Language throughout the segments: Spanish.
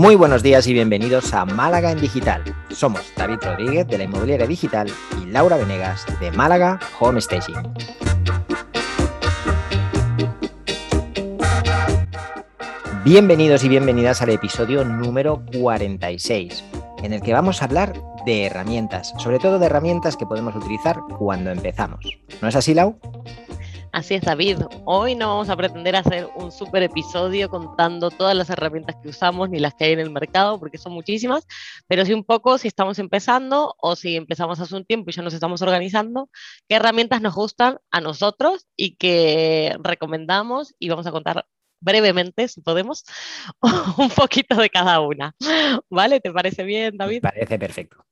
Muy buenos días y bienvenidos a Málaga en Digital. Somos David Rodríguez de la Inmobiliaria Digital y Laura Venegas de Málaga Home Staging. Bienvenidos y bienvenidas al episodio número 46, en el que vamos a hablar de herramientas, sobre todo de herramientas que podemos utilizar cuando empezamos. ¿No es así, Lau? Así es, David. Hoy no vamos a pretender hacer un super episodio contando todas las herramientas que usamos ni las que hay en el mercado, porque son muchísimas, pero sí un poco si estamos empezando o si empezamos hace un tiempo y ya nos estamos organizando, qué herramientas nos gustan a nosotros y que recomendamos y vamos a contar brevemente, si podemos, un poquito de cada una. ¿Vale? ¿Te parece bien, David? Me parece perfecto.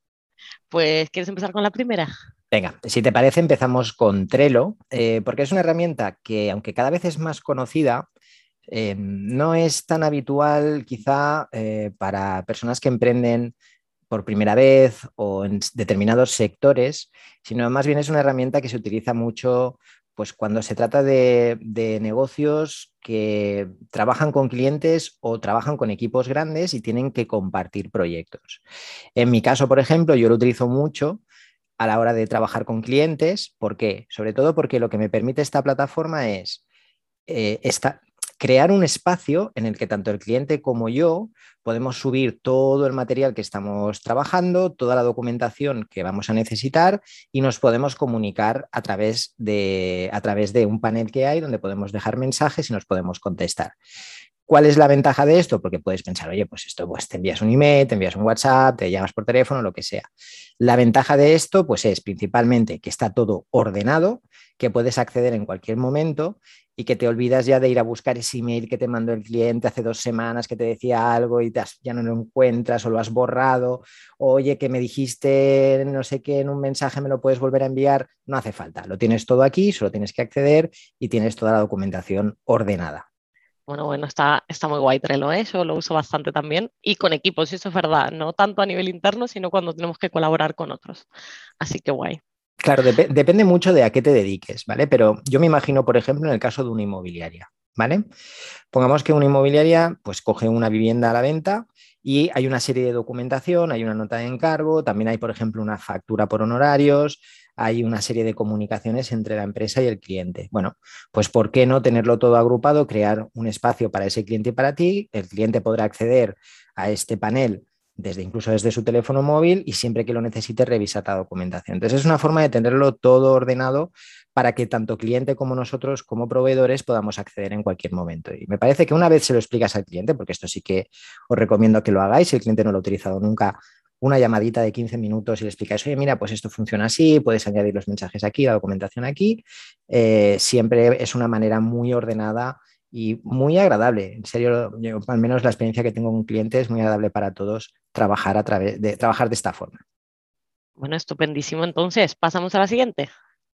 Pues, ¿quieres empezar con la primera? Venga, si te parece, empezamos con Trello, eh, porque es una herramienta que, aunque cada vez es más conocida, eh, no es tan habitual quizá eh, para personas que emprenden por primera vez o en determinados sectores, sino más bien es una herramienta que se utiliza mucho pues, cuando se trata de, de negocios que trabajan con clientes o trabajan con equipos grandes y tienen que compartir proyectos. En mi caso, por ejemplo, yo lo utilizo mucho a la hora de trabajar con clientes. ¿Por qué? Sobre todo porque lo que me permite esta plataforma es eh, crear un espacio en el que tanto el cliente como yo podemos subir todo el material que estamos trabajando, toda la documentación que vamos a necesitar y nos podemos comunicar a través de, a través de un panel que hay donde podemos dejar mensajes y nos podemos contestar. ¿Cuál es la ventaja de esto? Porque puedes pensar, oye, pues esto, pues te envías un email, te envías un WhatsApp, te llamas por teléfono, lo que sea. La ventaja de esto, pues es principalmente que está todo ordenado, que puedes acceder en cualquier momento y que te olvidas ya de ir a buscar ese email que te mandó el cliente hace dos semanas que te decía algo y ya no lo encuentras o lo has borrado, oye, que me dijiste no sé qué en un mensaje, me lo puedes volver a enviar, no hace falta, lo tienes todo aquí, solo tienes que acceder y tienes toda la documentación ordenada. Bueno, bueno, está, está muy guay Trello, ¿eh? yo lo uso bastante también y con equipos, eso es verdad, no tanto a nivel interno, sino cuando tenemos que colaborar con otros. Así que guay. Claro, depende mucho de a qué te dediques, ¿vale? Pero yo me imagino, por ejemplo, en el caso de una inmobiliaria, ¿vale? Pongamos que una inmobiliaria pues coge una vivienda a la venta y hay una serie de documentación, hay una nota de encargo, también hay, por ejemplo, una factura por honorarios, hay una serie de comunicaciones entre la empresa y el cliente. Bueno, pues ¿por qué no tenerlo todo agrupado, crear un espacio para ese cliente y para ti? El cliente podrá acceder a este panel desde incluso desde su teléfono móvil y siempre que lo necesite revisar la documentación. Entonces es una forma de tenerlo todo ordenado para que tanto cliente como nosotros como proveedores podamos acceder en cualquier momento. Y me parece que una vez se lo explicas al cliente, porque esto sí que os recomiendo que lo hagáis, si el cliente no lo ha utilizado nunca, una llamadita de 15 minutos y le explicáis, oye, mira, pues esto funciona así, puedes añadir los mensajes aquí, la documentación aquí. Eh, siempre es una manera muy ordenada y muy agradable. En serio, al menos la experiencia que tengo con clientes es muy agradable para todos trabajar a través de trabajar de esta forma. Bueno, estupendísimo. Entonces, pasamos a la siguiente.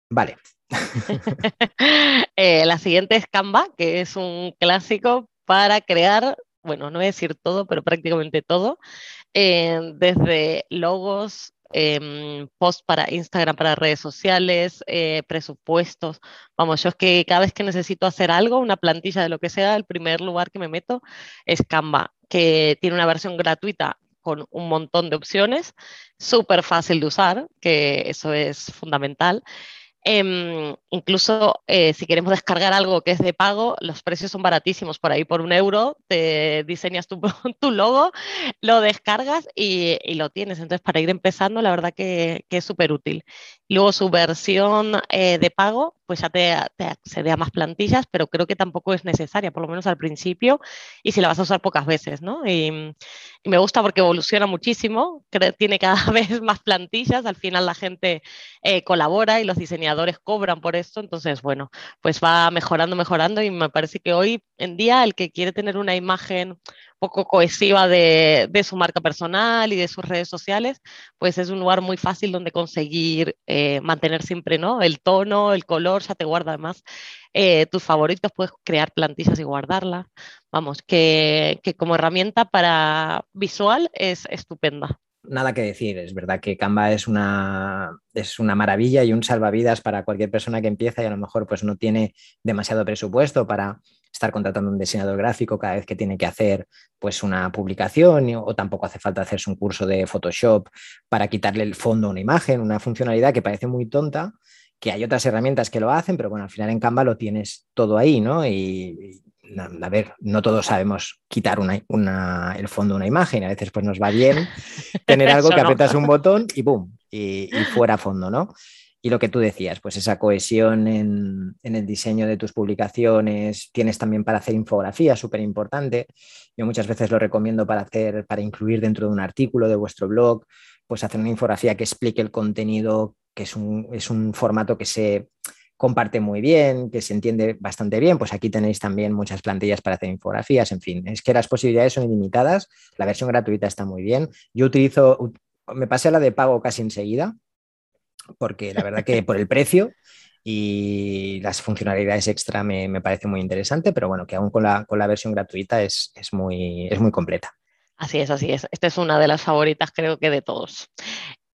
Vale. Eh, la siguiente es Canva, que es un clásico para crear, bueno, no voy a decir todo, pero prácticamente todo, eh, desde logos, eh, post para Instagram, para redes sociales, eh, presupuestos. Vamos, yo es que cada vez que necesito hacer algo, una plantilla de lo que sea, el primer lugar que me meto es Canva, que tiene una versión gratuita con un montón de opciones, súper fácil de usar, que eso es fundamental. Em, incluso eh, si queremos descargar algo que es de pago, los precios son baratísimos. Por ahí por un euro te diseñas tu, logo, lo descargas y, y, lo tienes. Entonces, para ir empezando, la verdad que, que es súper útil. Luego su versión eh, de pago, pues ya te, te, accede a más plantillas, pero creo que tampoco es necesaria, por lo menos al principio, y si la vas a usar pocas veces, ¿no? Y, me gusta porque evoluciona muchísimo, tiene cada vez más plantillas, al final la gente eh, colabora y los diseñadores cobran por esto, entonces, bueno, pues va mejorando, mejorando, y me parece que hoy en día el que quiere tener una imagen poco cohesiva de, su marca personal y de sus redes sociales, pues es un lugar muy fácil donde conseguir eh, mantener siempre ¿no? el tono, el color, ya te guarda además eh, tus favoritos, puedes crear plantillas y guardarlas. Vamos, que, que como herramienta para visual es estupenda. nada que decir. Es verdad que Canva es una, es una maravilla y un salvavidas para cualquier persona que empieza y a lo mejor pues no tiene demasiado presupuesto para estar contratando un diseñador gráfico cada vez que tiene que hacer pues una publicación o tampoco hace falta hacerse un curso de Photoshop para quitarle el fondo a una imagen, una funcionalidad que parece muy tonta, que hay otras herramientas que lo hacen, pero bueno, al final en Canva lo tienes todo ahí, ¿no? Y, a ver, no todos sabemos quitar el fondo de una imagen, a veces pues nos va bien tener algo que apretas un botón y ¡boom! Y, y, fuera fondo, ¿no? Y lo que tú decías, pues esa cohesión en, el diseño de tus publicaciones, tienes también para hacer infografía, súper importante. Yo muchas veces lo recomiendo para hacer, para incluir dentro de un artículo de vuestro blog, pues hacer una infografía que explique el contenido, que es un, es un formato que se comparte muy bien, que se entiende bastante bien, pues aquí tenéis también muchas plantillas para hacer infografías, en fin, es que las posibilidades son ilimitadas, la versión gratuita está muy bien. Yo utilizo, me pasé a la de pago casi enseguida, porque la verdad que por el precio y las funcionalidades extra me, parece muy interesante, pero bueno, que aún con la, versión gratuita es, muy, es muy completa. Así es, así es. Esta es una de las favoritas creo que de todos.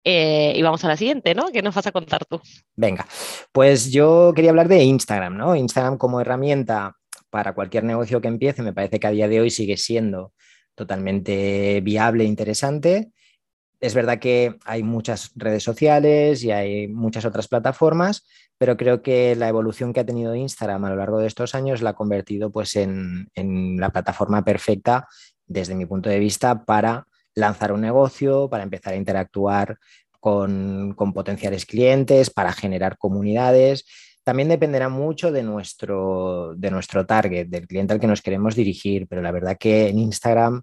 Eh, y vamos a la siguiente, ¿no? ¿Qué nos vas a contar tú? Venga, pues yo quería hablar de Instagram, ¿no? Instagram como herramienta para cualquier negocio que empiece, me parece que a día de hoy sigue siendo totalmente viable e interesante es verdad que hay muchas redes sociales y hay muchas otras plataformas, pero creo que la evolución que ha tenido Instagram a lo largo de estos años la ha convertido pues, en, la plataforma perfecta, desde mi punto de vista, para lanzar un negocio, para empezar a interactuar con, con potenciales clientes, para generar comunidades. También dependerá mucho de nuestro, de nuestro target, del cliente al que nos queremos dirigir, pero la verdad que en Instagram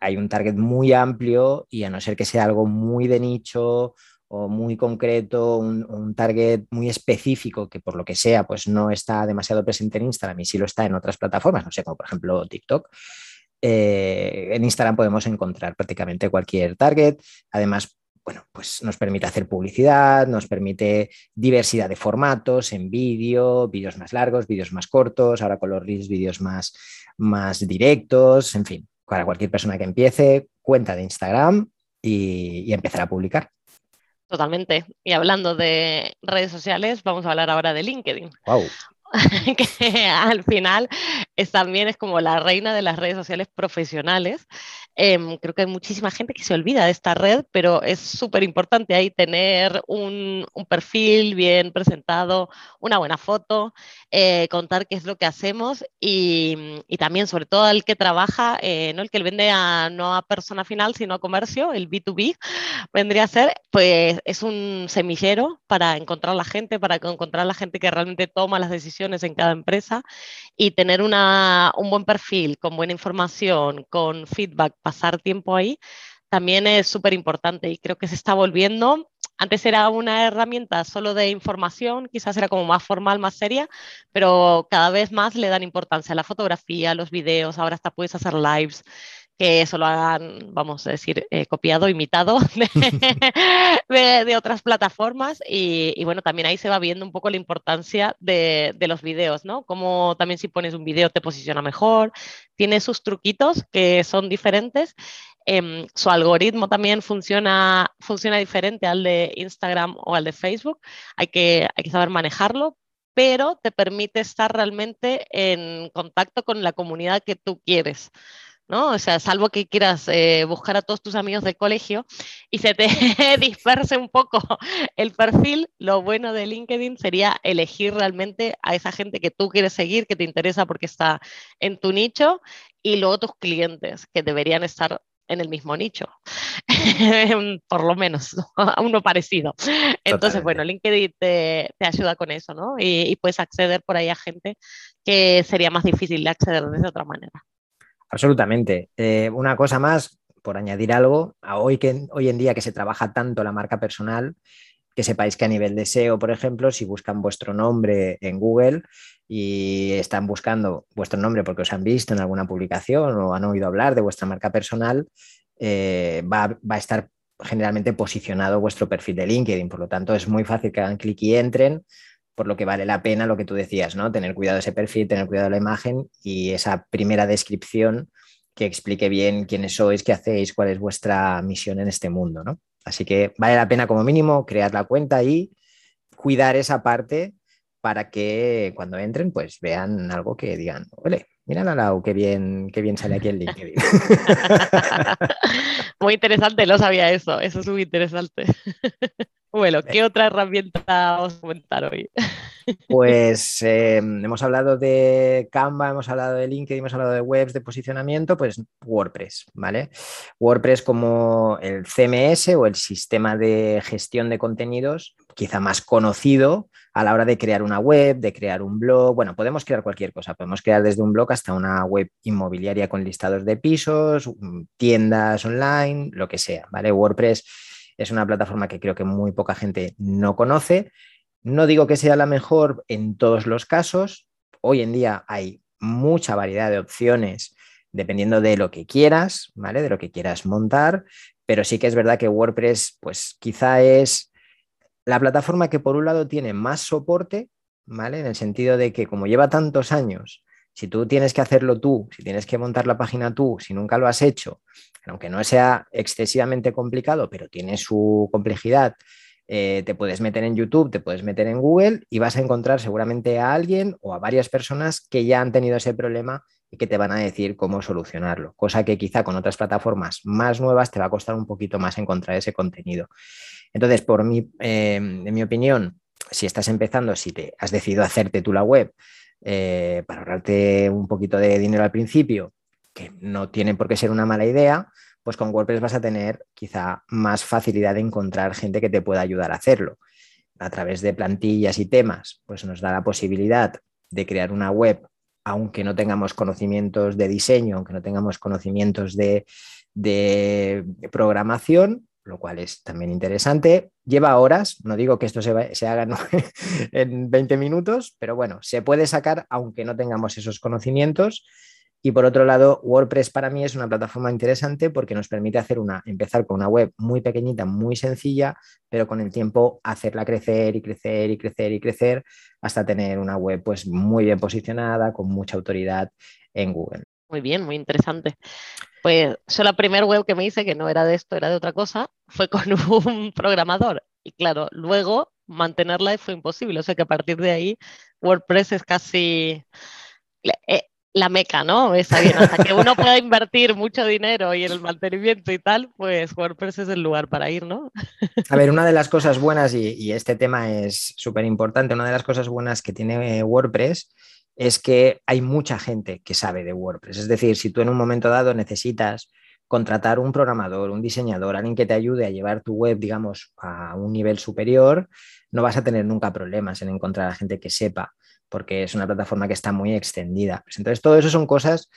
hay un target muy amplio y a no ser que sea algo muy de nicho o muy concreto, un, target muy específico que por lo que sea pues no está demasiado presente en Instagram y sí lo está en otras plataformas, no sé, como por ejemplo TikTok, eh, en Instagram podemos encontrar prácticamente cualquier target. Además, bueno, pues nos permite hacer publicidad, nos permite diversidad de formatos en vídeo, vídeos más largos, vídeos más cortos, ahora con los reels, vídeos más, más directos, en fin, para cualquier persona que empiece, cuenta de Instagram y, empezar a publicar. Totalmente. Y hablando de redes sociales, vamos a hablar ahora de LinkedIn. Wow. que al final es, también es como la reina de las redes sociales profesionales. Em, creo que hay muchísima gente que se olvida de esta red, pero es súper importante ahí tener un, un, perfil bien presentado, una buena foto, eh, contar qué es lo que hacemos y, y también sobre todo el que trabaja, eh, no el que vende a, no a persona final, sino a comercio, el B2B, vendría a ser, pues es un semillero para encontrar la gente, para encontrar la gente que realmente toma las decisiones en cada empresa y tener una, un buen perfil con buena información, con feedback, pasar tiempo ahí, también es súper importante y creo que se está volviendo. Antes era una herramienta solo de información, quizás era como más formal, más seria, pero cada vez más le dan importancia a la fotografía, a los videos, ahora hasta puedes hacer lives que eso lo hagan, vamos a decir, eh, copiado, imitado de, otras plataformas. Y, bueno, también ahí se va viendo un poco la importancia de, los videos, ¿no? Como también si pones un video te posiciona mejor, tiene sus truquitos que son diferentes. Em, su algoritmo también funciona, funciona diferente al de Instagram o al de Facebook. Hay que, hay que saber manejarlo, pero te permite estar realmente en contacto con la comunidad que tú quieres. ¿No? O sea, salvo que quieras eh, buscar a todos tus amigos del colegio y se te disperse un poco el perfil, lo bueno de LinkedIn sería elegir realmente a esa gente que tú quieres seguir, que te interesa porque está en tu nicho, y luego tus clientes, que deberían estar en el mismo nicho, por lo menos, a uno parecido. Entonces, bueno, LinkedIn te, ayuda con eso, ¿no? Y, y puedes acceder por ahí a gente que sería más difícil de acceder de otra manera. Absolutamente. Eh, una cosa más, por añadir algo, a hoy, que, hoy en día que se trabaja tanto la marca personal, que sepáis que a nivel de SEO, por ejemplo, si buscan vuestro nombre en Google y están buscando vuestro nombre porque os han visto en alguna publicación o han oído hablar de vuestra marca personal, eh, va, va a estar generalmente posicionado vuestro perfil de LinkedIn. Por lo tanto, es muy fácil que hagan clic y entren por lo que vale la pena lo que tú decías, ¿no? Tener cuidado de ese perfil, tener cuidado de la imagen y esa primera descripción que explique bien quiénes sois, qué hacéis, cuál es vuestra misión en este mundo, ¿no? Así que vale la pena como mínimo crear la cuenta y cuidar esa parte para que cuando entren pues vean algo que digan, ole, mira la Lau, qué bien, qué bien sale aquí el LinkedIn. muy interesante, no sabía eso, eso es muy interesante. Bueno, ¿qué otra herramienta vamos a comentar hoy? Pues eh, hemos hablado de Canva, hemos hablado de LinkedIn, hemos hablado de webs de posicionamiento, pues WordPress, ¿vale? WordPress como el CMS o el sistema de gestión de contenidos, quizá más conocido a la hora de crear una web, de crear un blog. Bueno, podemos crear cualquier cosa, podemos crear desde un blog hasta una web inmobiliaria con listados de pisos, tiendas online, lo que sea, ¿vale? WordPress es una plataforma que creo que muy poca gente no conoce. No digo que sea la mejor en todos los casos. Hoy en día hay mucha variedad de opciones dependiendo de lo que quieras, ¿vale? De lo que quieras montar, pero sí que es verdad que WordPress, pues quizá es la plataforma que por un lado tiene más soporte, ¿vale? En el sentido de que como lleva tantos años, si tú tienes que hacerlo tú, si tienes que montar la página tú, si nunca lo has hecho, aunque no sea excesivamente complicado, pero tiene su complejidad, eh, te puedes meter en YouTube, te puedes meter en Google y vas a encontrar seguramente a alguien o a varias personas que ya han tenido ese problema y que te van a decir cómo solucionarlo, cosa que quizá con otras plataformas más nuevas te va a costar un poquito más encontrar ese contenido. Entonces, por mi, eh, en mi opinión, si estás empezando, si te has decidido hacerte tú la web eh, para ahorrarte un poquito de dinero al principio que no tiene por qué ser una mala idea, pues con WordPress vas a tener quizá más facilidad de encontrar gente que te pueda ayudar a hacerlo. A través de plantillas y temas, pues nos da la posibilidad de crear una web, aunque no tengamos conocimientos de diseño, aunque no tengamos conocimientos de, programación, lo cual es también interesante. Lleva horas, no digo que esto se, haga en 20 minutos, pero bueno, se puede sacar aunque no tengamos esos conocimientos y por otro lado, WordPress para mí es una plataforma interesante porque nos permite hacer una, empezar con una web muy pequeñita, muy sencilla, pero con el tiempo hacerla crecer y crecer y crecer y crecer hasta tener una web pues muy bien posicionada, con mucha autoridad en Google. Muy bien, muy interesante. Pues yo la primera web que me hice, que no era de esto, era de otra cosa, fue con un programador. Y claro, luego mantenerla fue imposible. O sea que a partir de ahí, WordPress es casi... Eh, la meca, ¿no? Está bien, hasta que uno pueda invertir mucho dinero y en el mantenimiento y tal, pues WordPress es el lugar para ir, ¿no? A ver, una de las cosas buenas, y, este tema es súper importante, una de las cosas buenas que tiene WordPress es que hay mucha gente que sabe de WordPress. Es decir, si tú en un momento dado necesitas contratar un programador, un diseñador, alguien que te ayude a llevar tu web, digamos, a un nivel superior, no vas a tener nunca problemas en encontrar a gente que sepa porque es una plataforma que está muy extendida. Pues entonces, todo eso son cosas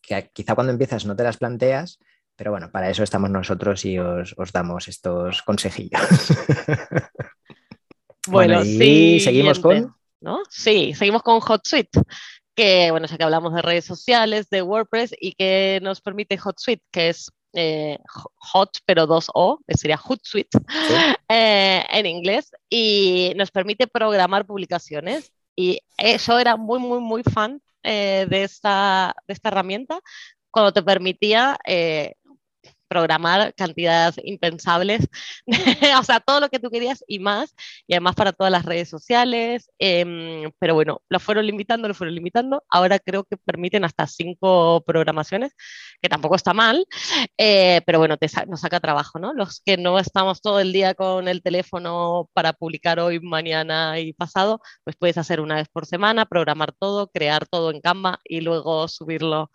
que quizá cuando empiezas no te las planteas, pero bueno, para eso estamos nosotros y os, damos estos consejillos. Bueno, sí. Seguimos con. ¿No? Sí, seguimos con HotSuite, que bueno, ya que hablamos de redes sociales, de WordPress y que nos permite HotSuite, que es eh, hot, pero dos O, que sería Hootsuite eh, en inglés, y nos permite programar publicaciones y yo era muy, muy, muy fan eh, de, esta, de esta herramienta cuando te permitía eh, programar cantidades impensables, o sea, todo lo que tú querías y más, y además para todas las redes sociales, em, pero bueno, lo fueron limitando, lo fueron limitando, ahora creo que permiten hasta cinco programaciones, que tampoco está mal, eh, pero bueno, te nos saca trabajo, ¿no? Los que no estamos todo el día con el teléfono para publicar hoy, mañana y pasado, pues puedes hacer una vez por semana, programar todo, crear todo en Canva y luego subirlo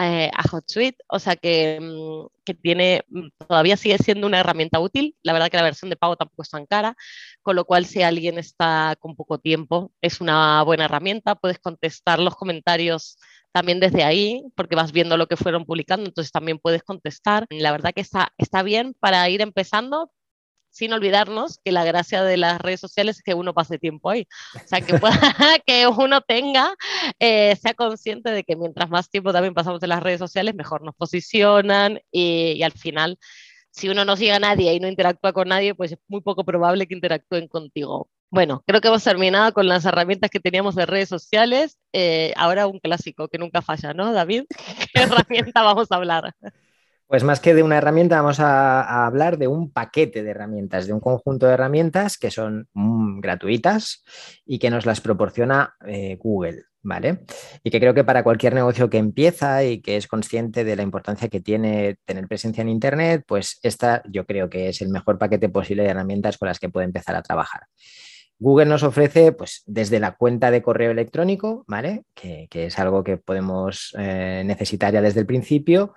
eh, a HotSuite, o sea que, mm, que tiene Mm, todavía sigue siendo una herramienta útil. La verdad que la versión de pago tampoco es tan cara, con lo cual si alguien está con poco tiempo, es una buena herramienta. Puedes contestar los comentarios también desde ahí, porque vas viendo lo que fueron publicando, entonces también puedes contestar. La verdad que está, está bien para ir empezando, sin olvidarnos que la gracia de las redes sociales es que uno pase tiempo ahí. O sea, que, que uno tenga, eh, sea consciente de que mientras más tiempo también pasamos en las redes sociales, mejor nos posicionan y, al final, si uno no sigue a nadie y no interactúa con nadie, pues es muy poco probable que interactúen contigo. Bueno, creo que hemos terminado con las herramientas que teníamos de redes sociales. Eh, ahora un clásico que nunca falla, ¿no, David? ¿Qué herramienta vamos a hablar? Pues más que de una herramienta, vamos a, hablar de un paquete de herramientas, de un conjunto de herramientas que son mm, gratuitas y que nos las proporciona eh, Google. ¿Vale? Y que creo que para cualquier negocio que empieza y que es consciente de la importancia que tiene tener presencia en Internet, pues esta yo creo que es el mejor paquete posible de herramientas con las que puede empezar a trabajar. Google nos ofrece, pues, desde la cuenta de correo electrónico, ¿vale? Que, es algo que podemos eh, necesitar ya desde el principio,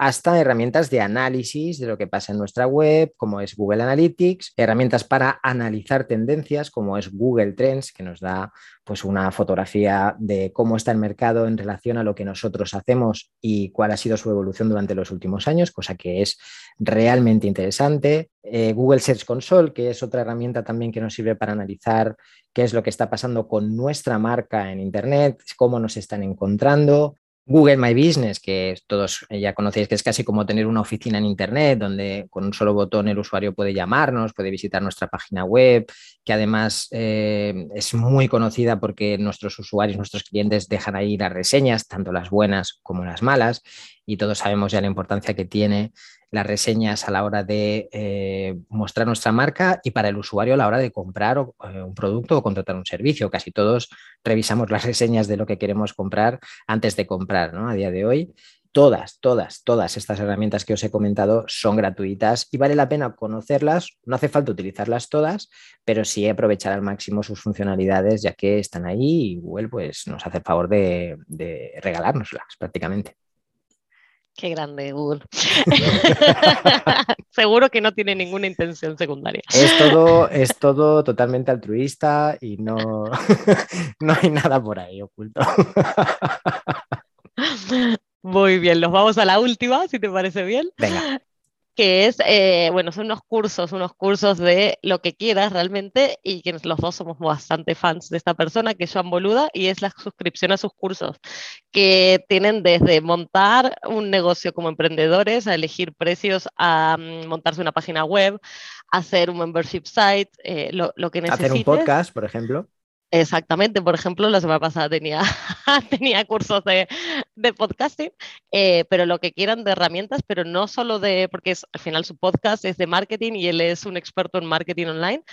hasta herramientas de análisis de lo que pasa en nuestra web, como es Google Analytics, herramientas para analizar tendencias, como es Google Trends, que nos da pues una fotografía de cómo está el mercado en relación a lo que nosotros hacemos y cuál ha sido su evolución durante los últimos años, cosa que es realmente interesante. Eh, Google Search Console, que es otra herramienta también que nos sirve para analizar qué es lo que está pasando con nuestra marca en Internet, cómo nos están encontrando. Google My Business, que todos ya conocéis que es casi como tener una oficina en Internet, donde con un solo botón el usuario puede llamarnos, puede visitar nuestra página web, que además eh, es muy conocida porque nuestros usuarios, nuestros clientes dejan ahí las reseñas, tanto las buenas como las malas, y todos sabemos ya la importancia que tiene las reseñas a la hora de eh, mostrar nuestra marca y para el usuario a la hora de comprar eh, un producto o contratar un servicio. Casi todos revisamos las reseñas de lo que queremos comprar antes de comprar, ¿no? A día de hoy. Todas, todas, todas estas herramientas que os he comentado son gratuitas y vale la pena conocerlas. No hace falta utilizarlas todas, pero sí aprovechar al máximo sus funcionalidades, ya que están ahí y Google pues, nos hace el favor de, de regalárnoslas prácticamente. Qué grande Google. Seguro que no tiene ninguna intención secundaria. Es todo, es todo totalmente altruista y no, no hay nada por ahí oculto. Muy bien, los vamos a la última, si te parece bien. Venga que es, eh, bueno, son unos cursos, unos cursos de lo que quieras realmente, y que los dos somos bastante fans de esta persona, que es Joan Boluda, y es la suscripción a sus cursos, que tienen desde montar un negocio como emprendedores, a elegir precios, a mm, montarse una página web, hacer un membership site, eh, lo, lo, que necesites. Hacer un podcast, por ejemplo. Exactamente, por ejemplo, la semana pasada tenía, tenía cursos de, de podcasting, eh, pero lo que quieran de herramientas, pero no solo de, porque es, al final su podcast es de marketing y él es un experto en marketing online,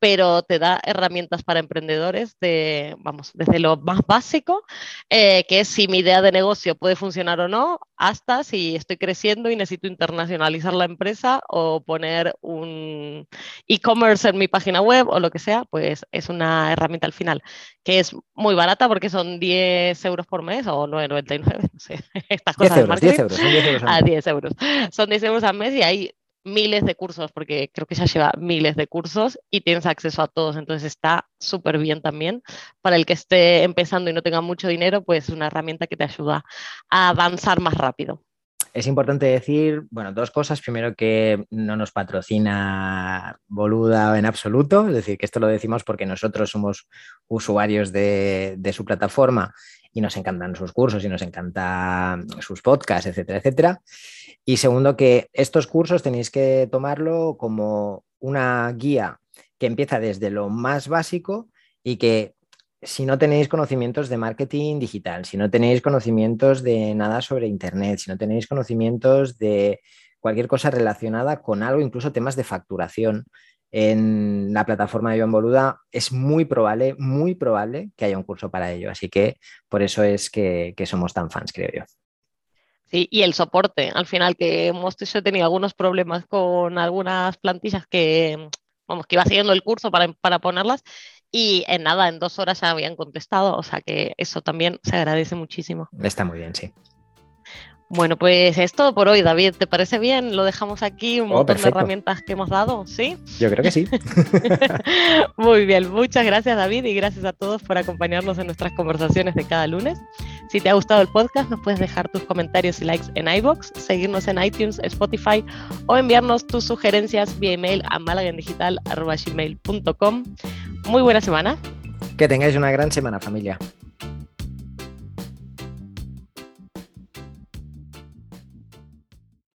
pero te da herramientas para emprendedores de, vamos, desde lo más básico, eh, que es si mi idea de negocio puede funcionar o no, hasta si estoy creciendo y necesito internacionalizar la empresa o poner un e-commerce en mi página web o lo que sea, pues es una herramienta al final que es muy barata porque son 10 euros por mes o 9,99, no sé, estas cosas 10 euros, 10 euros, son 10 euros. Ah, 10 euros. Son 10 euros al mes y hay miles de cursos, porque creo que ya lleva miles de cursos y tienes acceso a todos, entonces está súper bien también. Para el que esté empezando y no tenga mucho dinero, pues es una herramienta que te ayuda a avanzar más rápido. Es importante decir, bueno, dos cosas. Primero, que no nos patrocina Boluda en absoluto, es decir, que esto lo decimos porque nosotros somos usuarios de, de su plataforma y nos encantan sus cursos y nos encantan sus podcasts, etcétera, etcétera. Y segundo, que estos cursos tenéis que tomarlo como una guía que empieza desde lo más básico y que si no tenéis conocimientos de marketing digital, si no tenéis conocimientos de nada sobre Internet, si no tenéis conocimientos de cualquier cosa relacionada con algo, incluso temas de facturación, en la plataforma de Joan Boluda, es muy probable, muy probable que haya un curso para ello. Así que por eso es que, somos tan fans, creo yo. Sí, y el soporte, al final que hemos tenido algunos problemas con algunas plantillas que, vamos, que iba siguiendo el curso para, para ponerlas y en nada, en dos horas ya habían contestado, o sea que eso también se agradece muchísimo. Está muy bien, sí. Bueno, pues es todo por hoy, David. ¿Te parece bien? Lo dejamos aquí, un oh, montón de herramientas que hemos dado, ¿sí? Yo creo que sí. Muy bien, muchas gracias, David, y gracias a todos por acompañarnos en nuestras conversaciones de cada lunes. Si te ha gustado el podcast, nos puedes dejar tus comentarios y likes en iBox, seguirnos en iTunes, Spotify o enviarnos tus sugerencias vía email a malagendigital.com. Muy buena semana. Que tengáis una gran semana, familia.